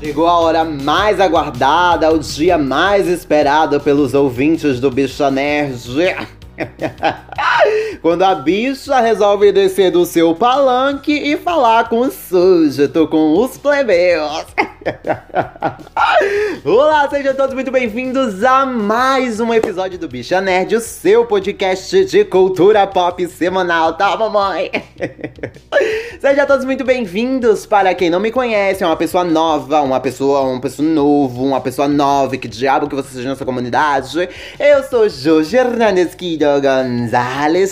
Chegou a hora mais aguardada, o dia mais esperado pelos ouvintes do Bicha Nerd. Quando a bicha resolve descer do seu palanque e falar com o sujeito, com os plebeus. Olá, sejam todos muito bem-vindos a mais um episódio do Bicha Nerd, o seu podcast de cultura pop semanal, tá, mamãe? sejam todos muito bem-vindos. Para quem não me conhece, é uma pessoa nova, uma pessoa, uma pessoa novo, uma pessoa nova, que diabo que você seja nessa comunidade. Eu sou Jorge Hernandes Kido Gonzalez,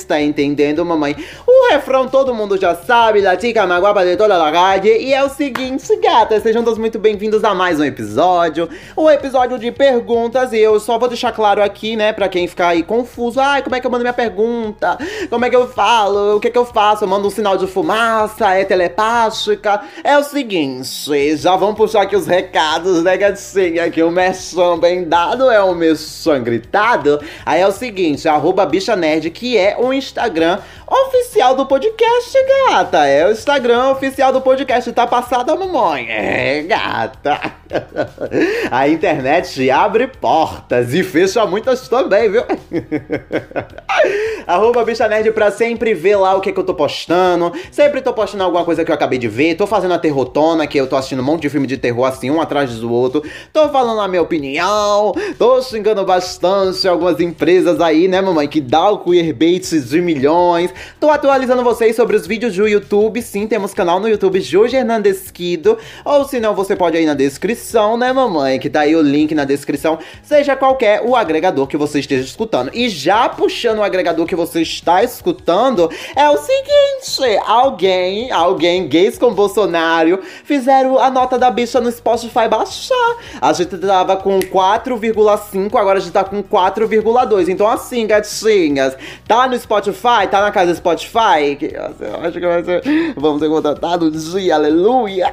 tá entendendo, mamãe? O refrão todo mundo já sabe, la chica maguapa de toda calle, e é o seguinte, gata, sejam todos muito bem-vindos a mais um episódio, um episódio de perguntas, e eu só vou deixar claro aqui, né, pra quem ficar aí confuso, ai, como é que eu mando minha pergunta? Como é que eu falo? O que é que eu faço? Eu mando um sinal de fumaça? É telepática? É o seguinte, já vamos puxar aqui os recados, né, gatinha, que o merchan bem dado é o merchan gritado, aí é o seguinte, arroba bicha nerd, que é o Instagram oficial do podcast, gata. É o Instagram oficial do podcast. Tá passada, mamãe? É, gata. A internet abre portas e fecha muitas também, viu? Arroba Bicha Nerd pra sempre ver lá o que, que eu tô postando. Sempre tô postando alguma coisa que eu acabei de ver. Tô fazendo a terrotona, que eu tô assistindo um monte de filme de terror assim, um atrás do outro. Tô falando a minha opinião. Tô xingando bastante algumas empresas aí, né, mamãe? Que dá o queerbait de milhões. Tô atualizando vocês sobre os vídeos do YouTube. Sim, temos canal no YouTube Jorge Hernandes Quido. Ou se não, você pode ir na descrição, né, mamãe? Que tá aí o link na descrição. Seja qualquer o agregador que você esteja escutando. E já puxando o agregador que você está escutando, é o seguinte: alguém, alguém gays com Bolsonaro, fizeram a nota da bicha no Spotify baixar. A gente tava com 4,5, agora a gente tá com 4,2. Então, assim, gatinhas, tá no Spotify, tá na casa Spotify, que eu acho que vai ser. Vamos ser contratados um dia, aleluia!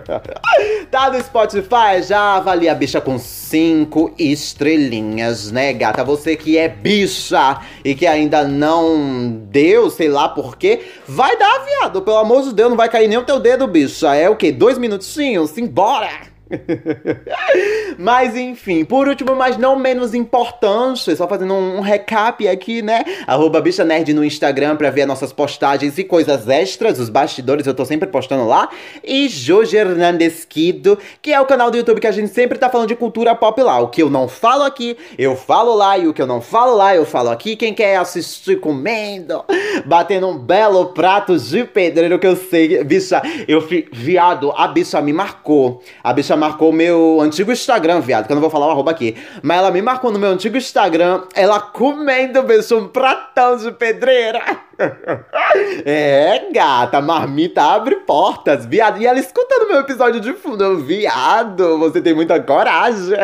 tá no Spotify, já avalia a bicha com 5 estrelinhas, né, gata? Você que é bicha e que ainda não deu, sei lá por quê, vai dar, viado. Pelo amor de Deus, não vai cair nem o teu dedo, bicha. É o quê? Dois minutinhos? Simbora! mas enfim, por último, mas não menos importante, só fazendo um, um recap aqui, né? Arroba Bicha Nerd no Instagram pra ver nossas postagens e coisas extras, os bastidores, eu tô sempre postando lá. E Jorge Hernandes Kido, que é o canal do YouTube que a gente sempre tá falando de cultura pop lá. O que eu não falo aqui, eu falo lá, e o que eu não falo lá, eu falo aqui. Quem quer assistir comendo, batendo um belo prato de pedreiro que eu sei, bicha, eu fi, viado, a bicha me marcou. A bicha marcou meu antigo Instagram, viado, que eu não vou falar o arroba aqui. Mas ela me marcou no meu antigo Instagram, ela comendo, bicho, um pratão de pedreira. É, gata, marmita abre portas, viado. E ela escuta no meu episódio de fundo, viado, você tem muita coragem.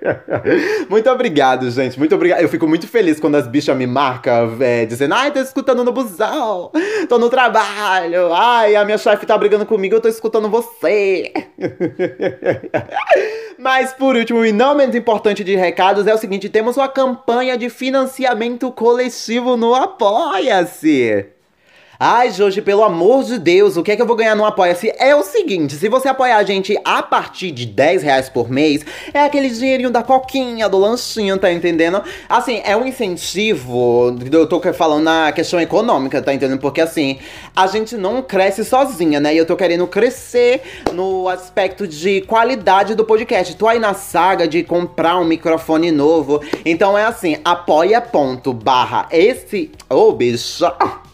Muito obrigado, gente, muito obrigado. Eu fico muito feliz quando as bichas me marcam, é, dizendo, ai, tô escutando no busão, tô no trabalho, ai, a minha chefe tá brigando comigo, eu tô escutando você. Mas por último e não menos importante de recados é o seguinte: temos uma campanha de financiamento coletivo no Apoia-se. see. Ai, Jorge, pelo amor de Deus, o que é que eu vou ganhar no Apoia-se? É o seguinte, se você apoiar a gente a partir de 10 reais por mês, é aquele dinheirinho da coquinha, do lanchinho, tá entendendo? Assim, é um incentivo, eu tô falando na questão econômica, tá entendendo? Porque assim, a gente não cresce sozinha, né? E eu tô querendo crescer no aspecto de qualidade do podcast. Tô aí na saga de comprar um microfone novo. Então é assim, apoia.barra esse... Ô, oh, bicho...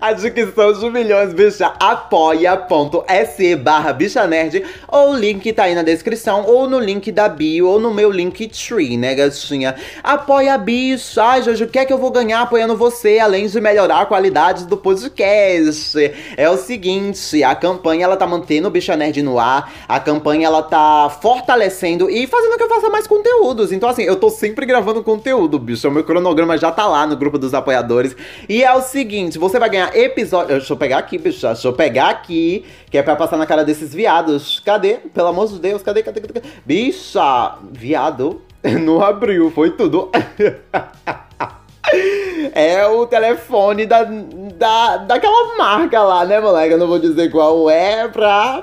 A dicção de milhões, bicha, apoia.se barra bicha nerd, ou o link tá aí na descrição, ou no link da bio, ou no meu link tree, né, gatinha? Apoia a bicha. Ai, Jojo, o que é que eu vou ganhar apoiando você, além de melhorar a qualidade do podcast? É o seguinte, a campanha, ela tá mantendo o Bicha Nerd no ar, a campanha, ela tá fortalecendo e fazendo que eu faça mais conteúdos. Então, assim, eu tô sempre gravando conteúdo, bicho, o meu cronograma já tá lá no grupo dos apoiadores. E é o seguinte, você vai ganhar episódio. Deixa eu pegar aqui, bicho. Deixa eu pegar aqui. Que é pra passar na cara desses viados. Cadê? Pelo amor de Deus, cadê? Cadê? cadê? Bicha! Viado. Não abriu, foi tudo. É o telefone da, da, daquela marca lá, né, moleque? Eu não vou dizer qual é pra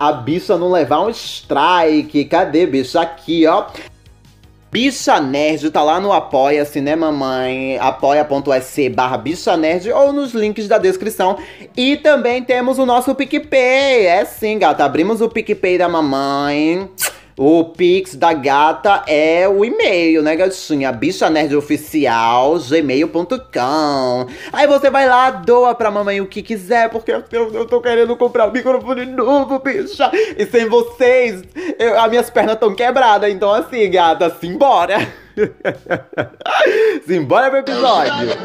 a bicha não levar um strike. Cadê, bicha? Aqui, ó. Bicha Nerd tá lá no Apoia-se, né, mamãe? apoia.se barra Bicha Nerd ou nos links da descrição. E também temos o nosso PicPay. É sim, gata. Abrimos o PicPay da mamãe. O Pix da gata é o e-mail, né, gatinha? Bicha Nerd Oficial, gmail.com. Aí você vai lá, doa pra mamãe o que quiser, porque eu, eu tô querendo comprar um microfone novo, bicha. E sem vocês, eu, as minhas pernas estão quebradas. Então, assim, gata, simbora. simbora pro episódio.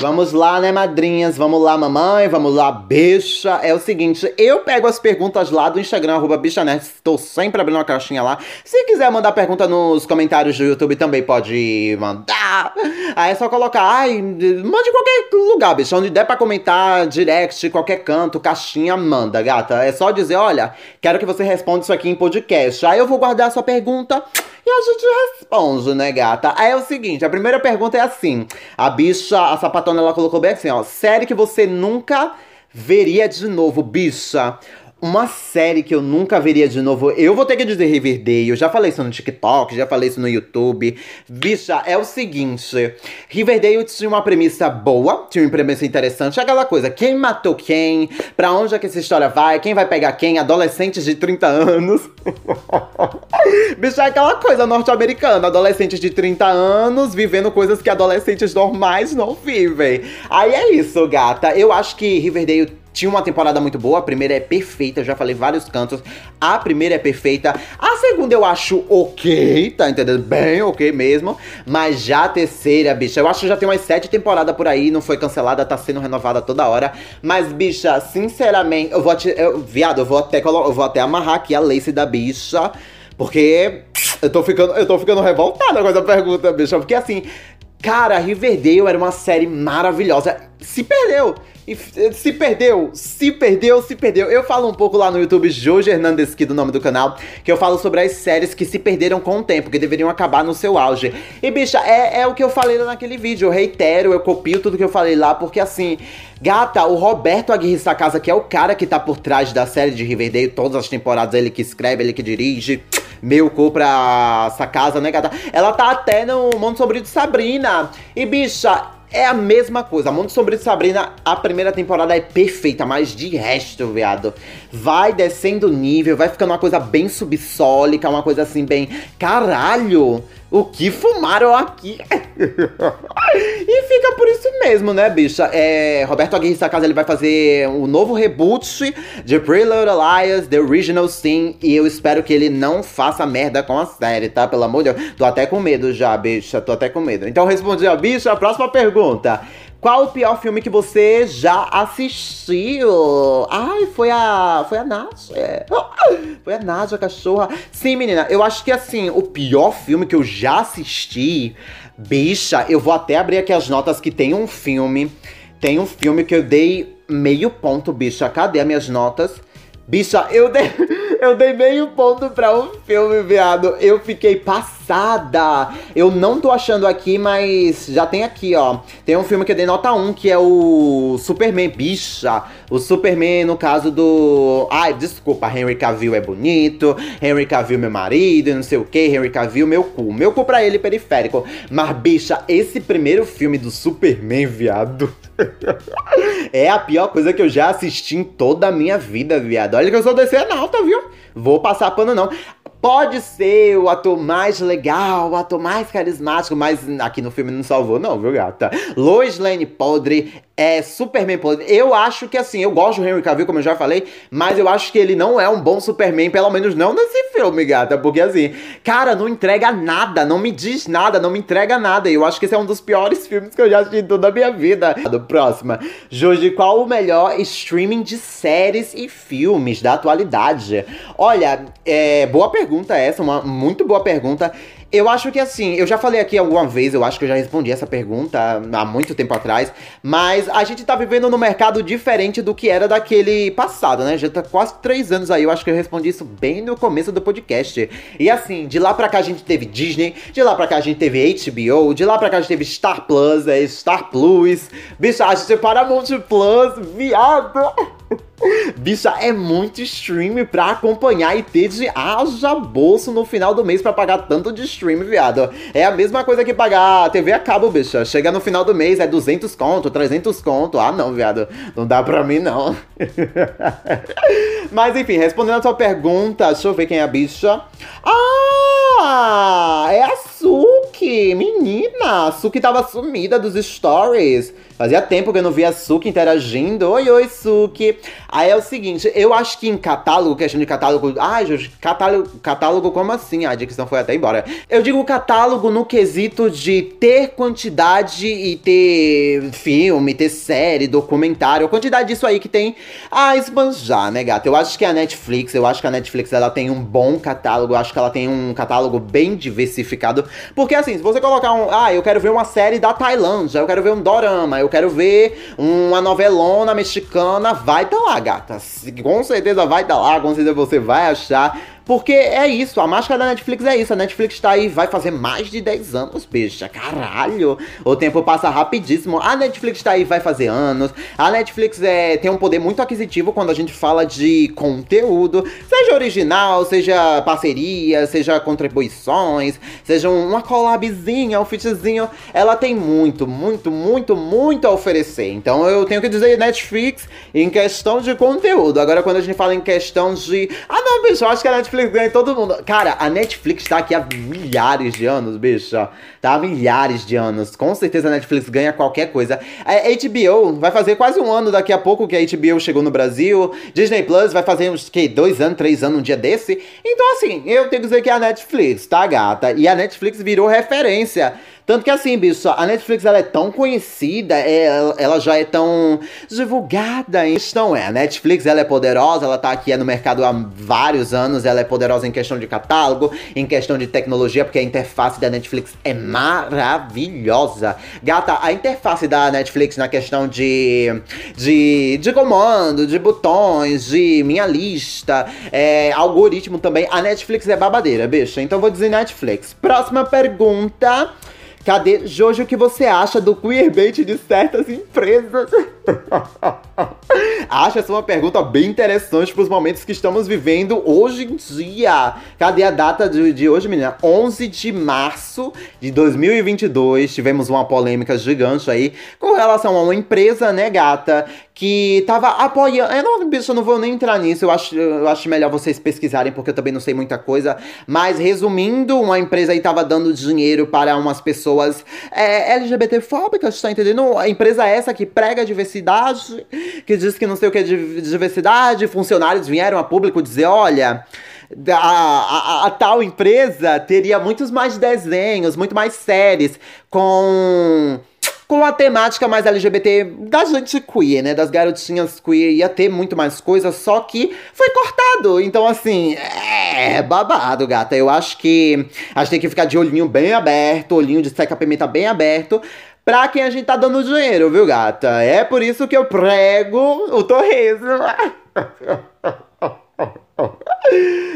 Vamos lá, né, madrinhas? Vamos lá, mamãe. Vamos lá, bicha. É o seguinte, eu pego as perguntas lá do Instagram, arroba bichanerd. Estou sempre abrindo uma caixinha lá. Se quiser mandar pergunta nos comentários do YouTube, também pode mandar. Aí é só colocar, ai, mande qualquer lugar, bicha. Onde der pra comentar, direct, qualquer canto, caixinha, manda, gata. É só dizer, olha, quero que você responda isso aqui em podcast. Aí eu vou guardar a sua pergunta e a gente responde, né, gata? Aí é o seguinte, a primeira pergunta é assim. A bicha, a sapatona, ela colocou bem assim, ó. Série que você nunca veria de novo, bicha. Uma série que eu nunca veria de novo, eu vou ter que dizer Riverdale. Eu já falei isso no TikTok, já falei isso no YouTube. Bicha, é o seguinte: Riverdale tinha uma premissa boa, tinha uma premissa interessante. Aquela coisa: quem matou quem? Pra onde é que essa história vai? Quem vai pegar quem? Adolescentes de 30 anos. Bicha, é aquela coisa norte-americana: adolescentes de 30 anos vivendo coisas que adolescentes normais não vivem. Aí é isso, gata. Eu acho que Riverdale tinha uma temporada muito boa, a primeira é perfeita, já falei vários cantos. A primeira é perfeita. A segunda eu acho ok, tá entendendo? Bem ok mesmo. Mas já a terceira, bicha, eu acho que já tem umas sete temporadas por aí, não foi cancelada, tá sendo renovada toda hora. Mas, bicha, sinceramente, eu vou te, eu, Viado, eu vou até eu vou até amarrar aqui a lace da bicha. Porque eu tô ficando, eu tô ficando revoltada com essa pergunta, bicha. Porque assim, cara, Riverdale era uma série maravilhosa. Se perdeu. E se perdeu, se perdeu, se perdeu. Eu falo um pouco lá no YouTube, Jorge Hernandes, que do nome do canal, que eu falo sobre as séries que se perderam com o tempo, que deveriam acabar no seu auge. E, bicha, é, é o que eu falei lá naquele vídeo. Eu reitero, eu copio tudo que eu falei lá, porque assim, gata, o Roberto Aguirre Sacasa, que é o cara que tá por trás da série de Riverdale, todas as temporadas, ele que escreve, ele que dirige meu cu pra essa casa, né, gata? Ela tá até no Mundo Sombrio de Sabrina. E, bicha, é a mesma coisa. Mundo Sombrio de Sabrina, a primeira temporada é perfeita, mas de resto, viado, vai descendo o nível, vai ficando uma coisa bem subsólica, uma coisa assim, bem. Caralho! O que fumaram aqui? e mesmo, né, bicha? É, Roberto Aguirre Sacasa, ele vai fazer um novo reboot de Little Liars, The Original Sin, e eu espero que ele não faça merda com a série, tá? Pelo amor de Deus. Tô até com medo já, bicha, tô até com medo. Então respondi a bicha, a próxima pergunta. Qual o pior filme que você já assistiu? Ai, foi a. Foi a Nádia. É. Foi a Nádia, a cachorra. Sim, menina, eu acho que assim, o pior filme que eu já assisti. Bicha, eu vou até abrir aqui as notas que tem um filme. Tem um filme que eu dei meio ponto, bicha. Cadê as minhas notas? Bicha, eu dei. Eu dei meio ponto pra um filme, viado. Eu fiquei passada. Eu não tô achando aqui, mas já tem aqui, ó. Tem um filme que eu dei nota 1, que é o Superman, bicha. O Superman, no caso do. Ai, desculpa, Henry Cavill é bonito. Henry Cavill, meu marido, não sei o que. Henry Cavill, meu cu. Meu cu pra ele, periférico. Mas, bicha, esse primeiro filme do Superman, viado. é a pior coisa que eu já assisti em toda a minha vida, viado. Olha que eu sou DC alta, viu? Vou passar pano não. Pode ser o ator mais legal, o ator mais carismático, mas aqui no filme não salvou, não, viu, gata? Lois Lane podre é Superman podre. Eu acho que assim, eu gosto do Henry Cavill, como eu já falei, mas eu acho que ele não é um bom Superman, pelo menos não nesse filme, gata. Porque assim, cara, não entrega nada, não me diz nada, não me entrega nada. E eu acho que esse é um dos piores filmes que eu já assisti em toda a minha vida. Próxima. Jorge, qual o melhor streaming de séries e filmes da atualidade? Olha, é, boa pergunta essa, uma muito boa pergunta. Eu acho que assim, eu já falei aqui alguma vez, eu acho que eu já respondi essa pergunta há muito tempo atrás, mas a gente tá vivendo num mercado diferente do que era daquele passado, né? Já tá quase três anos aí, eu acho que eu respondi isso bem no começo do podcast. E assim, de lá pra cá a gente teve Disney, de lá pra cá a gente teve HBO, de lá pra cá a gente teve Star Plus, é, Star Plus, bicho, a gente teve Paramount Plus, viado! Bicha, é muito stream pra acompanhar e ter de haja bolso no final do mês pra pagar tanto de stream, viado. É a mesma coisa que pagar TV a cabo, bicha. Chega no final do mês, é 200 conto, 300 conto. Ah, não, viado. Não dá pra mim, não. Mas enfim, respondendo a sua pergunta, deixa eu ver quem é a bicha. Ah, é a Suki, menina. Suki tava sumida dos stories. Fazia tempo que eu não via a Suki interagindo. Oi, oi, Suki. Aí é o seguinte, eu acho que em catálogo, questão de catálogo. Ai, Jorge, catálogo, catálogo como assim? A dicção foi até embora. Eu digo catálogo no quesito de ter quantidade e ter filme, ter série, documentário, quantidade disso aí que tem a esbanjar, né, gata? Eu acho que a Netflix, eu acho que a Netflix ela tem um bom catálogo, eu acho que ela tem um catálogo bem diversificado. Porque assim, se você colocar um. Ah, eu quero ver uma série da Tailândia, eu quero ver um dorama, eu quero ver uma novelona mexicana, vai tá lá, gata. Com certeza vai tá lá, com certeza você vai achar. Porque é isso, a máscara da Netflix é isso. A Netflix tá aí, vai fazer mais de 10 anos, bicha. Caralho. O tempo passa rapidíssimo. A Netflix tá aí, vai fazer anos. A Netflix é, tem um poder muito aquisitivo quando a gente fala de conteúdo. Seja original, seja parceria, seja contribuições, seja uma collabzinha, um fitzinho. Ela tem muito, muito, muito, muito a oferecer. Então eu tenho que dizer Netflix em questão de conteúdo. Agora, quando a gente fala em questão de. Ah, não, bicho, eu acho que a Netflix Netflix ganha todo mundo. Cara, a Netflix tá aqui há milhares de anos, bicho. Tá há milhares de anos. Com certeza a Netflix ganha qualquer coisa. A HBO vai fazer quase um ano daqui a pouco que a HBO chegou no Brasil. Disney Plus vai fazer uns, que, dois anos, três anos um dia desse. Então, assim, eu tenho que dizer que é a Netflix, tá, gata? E a Netflix virou referência tanto que assim, bicho, a Netflix ela é tão conhecida, é, ela já é tão divulgada. A questão é, a Netflix ela é poderosa, ela tá aqui no mercado há vários anos, ela é poderosa em questão de catálogo, em questão de tecnologia, porque a interface da Netflix é maravilhosa. Gata, a interface da Netflix na questão de, de, de comando, de botões, de minha lista, é, algoritmo também, a Netflix é babadeira, bicho. Então vou dizer Netflix. Próxima pergunta. Cadê, Jojo, o que você acha do queerbait de certas empresas? Acho essa uma pergunta bem interessante para os momentos que estamos vivendo hoje em dia. Cadê a data de, de hoje, menina? 11 de março de 2022. Tivemos uma polêmica gigante aí com relação a uma empresa, né, gata, que tava apoiando. Eu não, bicho, eu não vou nem entrar nisso. Eu acho, eu acho melhor vocês pesquisarem, porque eu também não sei muita coisa. Mas resumindo, uma empresa aí tava dando dinheiro para umas pessoas é, LGBTfóbicas, tá entendendo? A empresa essa que prega diversidade, que diz que não sei o que é diversidade. Funcionários vieram a público dizer: olha. A, a, a, tal empresa teria muitos mais desenhos, muito mais séries, com com a temática mais LGBT da gente queer, né? Das garotinhas queer. Ia ter muito mais coisas, só que foi cortado. Então, assim, é babado, gata. Eu acho que a gente tem que ficar de olhinho bem aberto, olhinho de seca-pimenta bem aberto pra quem a gente tá dando dinheiro, viu, gata? É por isso que eu prego o torresmo.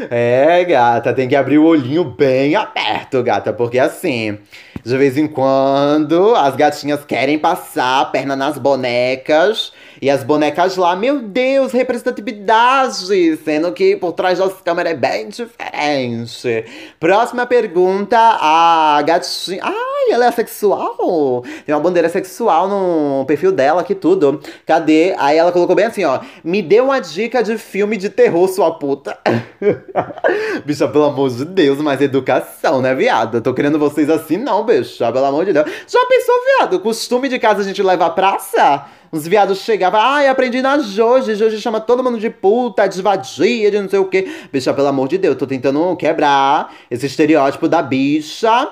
É, gata, tem que abrir o olhinho bem aberto, gata, porque assim, de vez em quando as gatinhas querem passar a perna nas bonecas e as bonecas lá, meu Deus, representatividade, sendo que por trás das câmeras é bem diferente. Próxima pergunta, a gatinha. Ai, ela é sexual? Tem uma bandeira sexual no perfil dela aqui, tudo. Cadê? Aí ela colocou bem assim, ó. Me dê uma dica de filme de terror, sua puta. bicha, pelo amor de Deus, mais educação, né, viado? Tô querendo vocês assim, não, bicha, pelo amor de Deus. Já pensou, viado? Costume de casa a gente leva à praça? Uns viados chegavam, ai, aprendi na Joji. Joji chama todo mundo de puta, de vadia, de não sei o quê. Bicha, pelo amor de Deus, eu tô tentando quebrar esse estereótipo da bicha,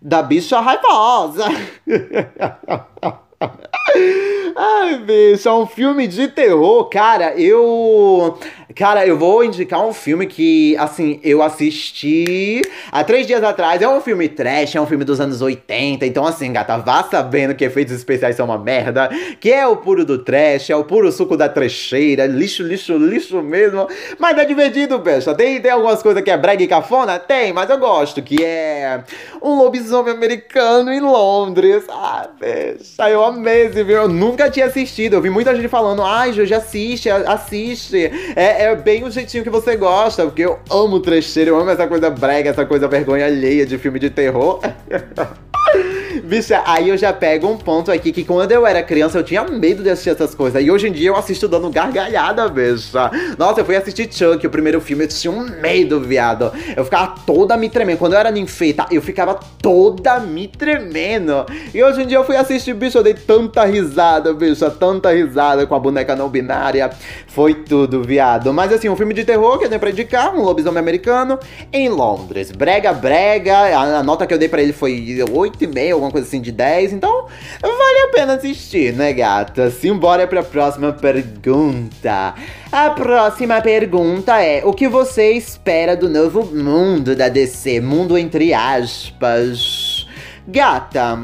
da bicha raivosa. Ai, bicho, é um filme de terror, cara. Eu Cara, eu vou indicar um filme que, assim, eu assisti há três dias atrás. É um filme trash, é um filme dos anos 80. Então, assim, gata, vá sabendo que efeitos especiais são uma merda. Que é o puro do trash, é o puro suco da trecheira. Lixo, lixo, lixo mesmo. Mas é divertido, pecha. Tem, tem algumas coisas que é brega e cafona? Tem, mas eu gosto. Que é um lobisomem americano em Londres. Ah, pecha, eu amei esse filme. Eu nunca tinha assistido. Eu vi muita gente falando, ai, Jorge, assiste, assiste. É, é bem o jeitinho que você gosta, porque eu amo trecheiro, eu amo essa coisa brega, essa coisa vergonha alheia de filme de terror. Bicha, aí eu já pego um ponto aqui que quando eu era criança eu tinha medo de assistir essas coisas. E hoje em dia eu assisto dando gargalhada, bicha. Nossa, eu fui assistir Chuck, o primeiro filme, eu tinha um medo, viado. Eu ficava toda me tremendo. Quando eu era ninfeita, eu ficava toda me tremendo. E hoje em dia eu fui assistir, bicho, eu dei tanta risada, bicha, tanta risada com a boneca não binária. Foi tudo, viado. Mas assim, um filme de terror que eu dei pra indicar, um lobisomem americano em Londres. Brega, brega. A nota que eu dei pra ele foi 8,5, alguma coisa assim de 10. Então, vale a pena assistir, né, gata? Simbora pra próxima pergunta. A próxima pergunta é: O que você espera do novo mundo da DC? Mundo entre aspas. Gata,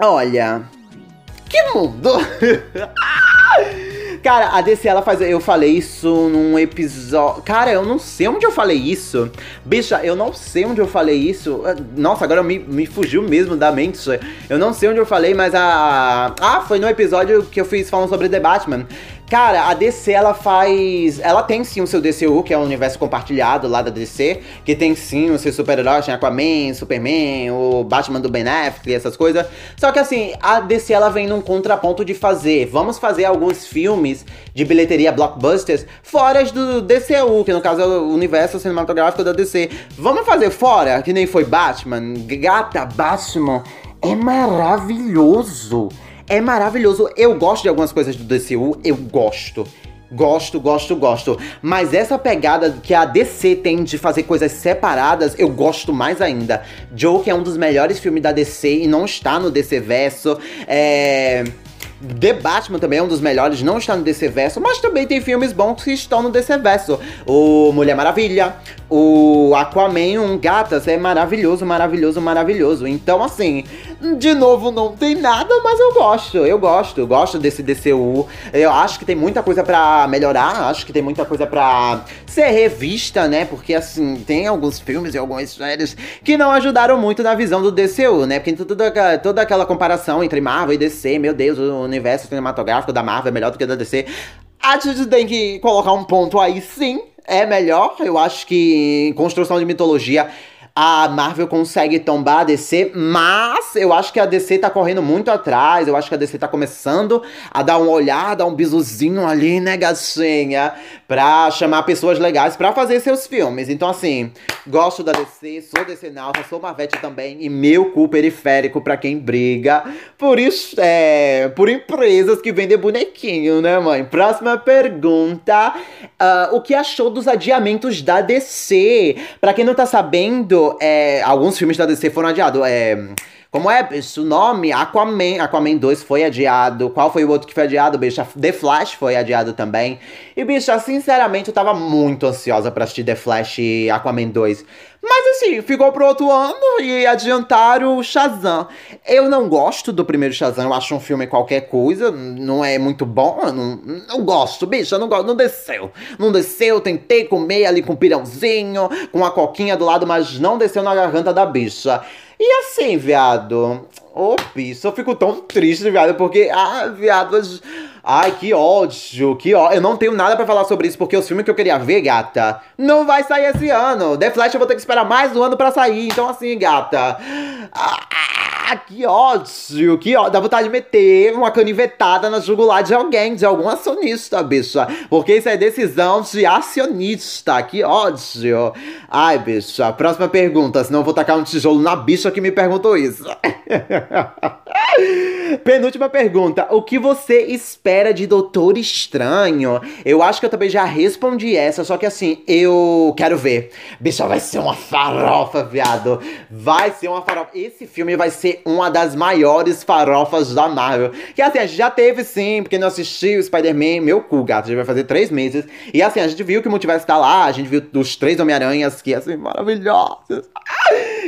olha. Que mundo! Cara, a DC ela faz. Eu falei isso num episódio. Cara, eu não sei onde eu falei isso. Bicha, eu não sei onde eu falei isso. Nossa, agora me, me fugiu mesmo da mente. Eu não sei onde eu falei, mas a. Ah, foi no episódio que eu fiz falando sobre The Batman. Cara, a DC ela faz. Ela tem sim o seu DCU, que é o universo compartilhado lá da DC, que tem sim os seus super-heróis, tem Aquaman, Superman, o Batman do Ben Affleck e essas coisas. Só que assim, a DC ela vem num contraponto de fazer. Vamos fazer alguns filmes de bilheteria blockbusters fora do DCU, que no caso é o universo cinematográfico da DC. Vamos fazer fora, que nem foi Batman. Gata, Batman é maravilhoso. É maravilhoso. Eu gosto de algumas coisas do DCU, eu gosto. Gosto, gosto, gosto. Mas essa pegada que a DC tem de fazer coisas separadas, eu gosto mais ainda. Joke é um dos melhores filmes da DC e não está no DC Verso. É. The Batman também é um dos melhores, não está no DC Verso, mas também tem filmes bons que estão no DC Verso. O Mulher Maravilha, o Aquaman, um gatas, é maravilhoso, maravilhoso, maravilhoso. Então, assim, de novo, não tem nada, mas eu gosto, eu gosto, eu gosto desse DCU. Eu acho que tem muita coisa para melhorar, acho que tem muita coisa para ser revista, né? Porque, assim, tem alguns filmes e algumas séries que não ajudaram muito na visão do DCU, né? Porque toda, toda aquela comparação entre Marvel e DC, meu Deus, o universo cinematográfico da Marvel é melhor do que da DC. A gente tem que colocar um ponto aí, sim, é melhor. Eu acho que em construção de mitologia a Marvel consegue tombar a DC, mas eu acho que a DC tá correndo muito atrás. Eu acho que a DC tá começando a dar uma olhada, dar um bisuzinho ali, né, gatinha? Pra chamar pessoas legais pra fazer seus filmes. Então, assim, gosto da DC, sou DC Nauta, sou Marvete também, e meu cu periférico pra quem briga. Por é. Por empresas que vendem bonequinho, né, mãe? Próxima pergunta. Uh, o que achou dos adiamentos da DC? Pra quem não tá sabendo, é, alguns filmes da DC foram adiados. É, como é? O nome? Aquaman. Aquaman 2 foi adiado. Qual foi o outro que foi adiado, bicho? The Flash foi adiado também. E, bicho, sinceramente, eu tava muito ansiosa pra assistir The Flash e Aquaman 2. Mas assim, ficou pro outro ano e adiantaram o Shazam. Eu não gosto do primeiro Shazam, eu acho um filme qualquer coisa, não é muito bom, eu não, não gosto, bicho, eu não gosto, não desceu. Não desceu, tentei comer ali com um pirãozinho, com a coquinha do lado, mas não desceu na garganta da bicha. E assim, viado, ô oh, bicho, eu fico tão triste, viado, porque, ah, viado, Ai, que ódio, que ódio. Eu não tenho nada para falar sobre isso, porque os filmes que eu queria ver, gata, não vai sair esse ano. The Flash eu vou ter que esperar mais um ano para sair. Então, assim, gata. Ah, que ódio, que ódio. Dá vontade de meter uma canivetada na jugular de alguém, de algum acionista, bicha. Porque isso é decisão de acionista. Que ódio. Ai, bicha. Próxima pergunta, senão eu vou tacar um tijolo na bicha que me perguntou isso. Penúltima pergunta. O que você espera de Doutor Estranho? Eu acho que eu também já respondi essa, só que assim, eu quero ver. Bicha, vai ser uma farofa, viado. Vai ser uma farofa. Esse filme vai ser uma das maiores farofas da Marvel. Que assim, a gente já teve sim, porque não assistiu Spider-Man, meu cu, gato, já vai fazer três meses. E assim, a gente viu que o multiverso tá lá, a gente viu os três Homem-Aranhas, que assim, maravilhosos.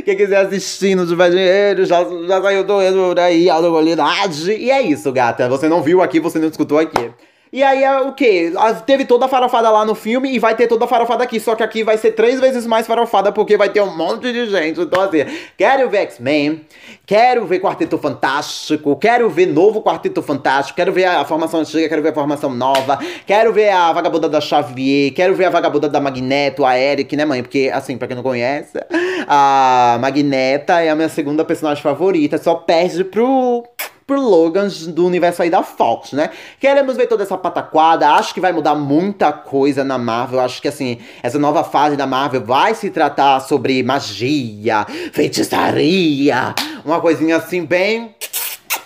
Quem quiser assistir no tiver dinheiro, já, já saiu do aí, a qualidade. E é isso, gata. Você não viu aqui, você não escutou aqui. E aí é o que? Teve toda a farofada lá no filme e vai ter toda a farofada aqui. Só que aqui vai ser três vezes mais farofada porque vai ter um monte de gente. Então, assim, quero ver X-Men, quero ver Quarteto Fantástico, quero ver novo Quarteto Fantástico, quero ver a formação antiga, quero ver a formação nova, quero ver a vagabunda da Xavier, quero ver a vagabunda da Magneto, a Eric, né, mãe? Porque, assim, pra quem não conhece, a Magneta é a minha segunda personagem favorita, só perde pro pro Logan do universo aí da Fox, né? Queremos ver toda essa pataquada, acho que vai mudar muita coisa na Marvel, acho que assim, essa nova fase da Marvel vai se tratar sobre magia, feitiçaria, uma coisinha assim bem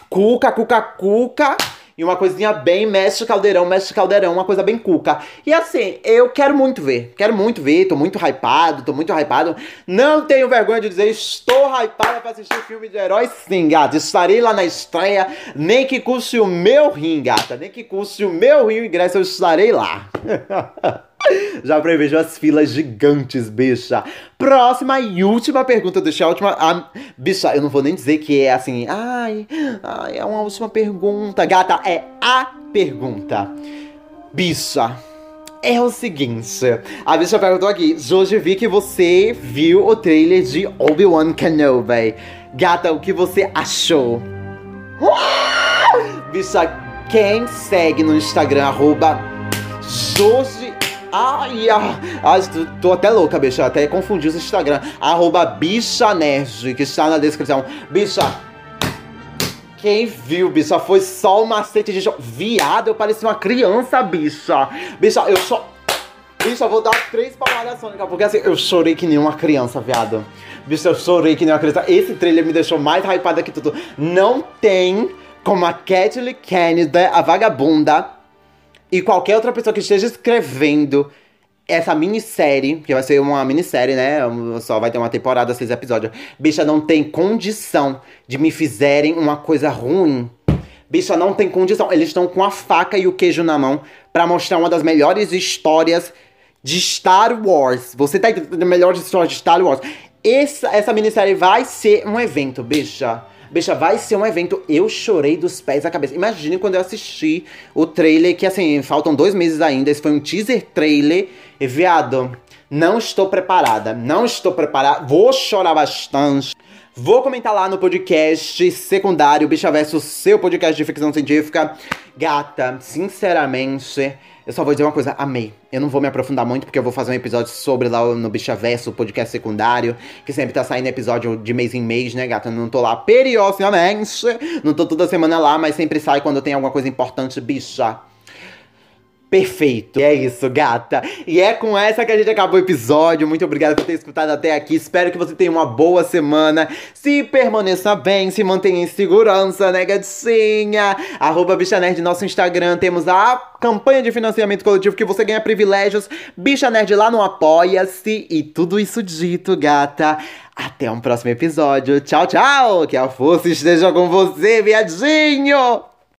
cuca, cuca, cuca. E uma coisinha bem mestre caldeirão, mestre caldeirão, uma coisa bem cuca. E assim, eu quero muito ver. Quero muito ver, tô muito hypado, tô muito hypado. Não tenho vergonha de dizer, estou hypado pra assistir filme de herói sim, gata. Estarei lá na estreia, nem que custe o meu rim, gata. Nem que custe o meu rim ingresso, eu estarei lá. Já prevejo as filas gigantes, bicha. Próxima e última pergunta, deixa a última. A, bicha, eu não vou nem dizer que é assim. Ai, ai, é uma última pergunta. Gata, é a pergunta. Bicha. É o seguinte, a bicha perguntou aqui, hoje vi que você viu o trailer de Obi-Wan Kenobi. Gata, o que você achou? Bicha, quem segue no Instagram, arroba Ai, ai, tô, tô até louca, bicha. Até confundi o Instagram. Arroba bicha nerd, que está na descrição. Bicha, quem viu, bicha, foi só o macete de Viado, eu parecia uma criança, bicha. Bicha, eu só. Bicha, eu vou dar três palmadas sônicas, porque assim, eu chorei que nem uma criança, viado. Bicha, eu chorei que nem uma criança. Esse trailer me deixou mais hypada que tudo. Não tem como a Kathleen Kennedy, a vagabunda, e qualquer outra pessoa que esteja escrevendo essa minissérie, que vai ser uma minissérie, né? Só vai ter uma temporada, seis episódios. Bicha, não tem condição de me fizerem uma coisa ruim. Bicha, não tem condição. Eles estão com a faca e o queijo na mão para mostrar uma das melhores histórias de Star Wars. Você tá entendendo? Melhores histórias de Star Wars. Essa, essa minissérie vai ser um evento, bicha. Bicha, vai ser um evento. Eu chorei dos pés à cabeça. Imagine quando eu assisti o trailer, que assim, faltam dois meses ainda. Esse foi um teaser trailer. E, viado, não estou preparada. Não estou preparada. Vou chorar bastante. Vou comentar lá no podcast secundário, Bicha Verso, seu podcast de ficção científica. Gata, sinceramente, eu só vou dizer uma coisa, amei. Eu não vou me aprofundar muito, porque eu vou fazer um episódio sobre lá no Bichaverso, o podcast secundário, que sempre tá saindo episódio de mês em mês, né, gata? Eu não tô lá periodicamente, não tô toda semana lá, mas sempre sai quando tem alguma coisa importante, bicha. Perfeito. E é isso, gata. E é com essa que a gente acabou o episódio. Muito obrigado por ter escutado até aqui. Espero que você tenha uma boa semana. Se permaneça bem, se mantenha em segurança, né, gatinha? Arroba Bicha Nerd, nosso Instagram. Temos a campanha de financiamento coletivo que você ganha privilégios. Bicha Nerd lá no Apoia-se. E tudo isso dito, gata. Até um próximo episódio. Tchau, tchau. Que a força esteja com você, viadinho.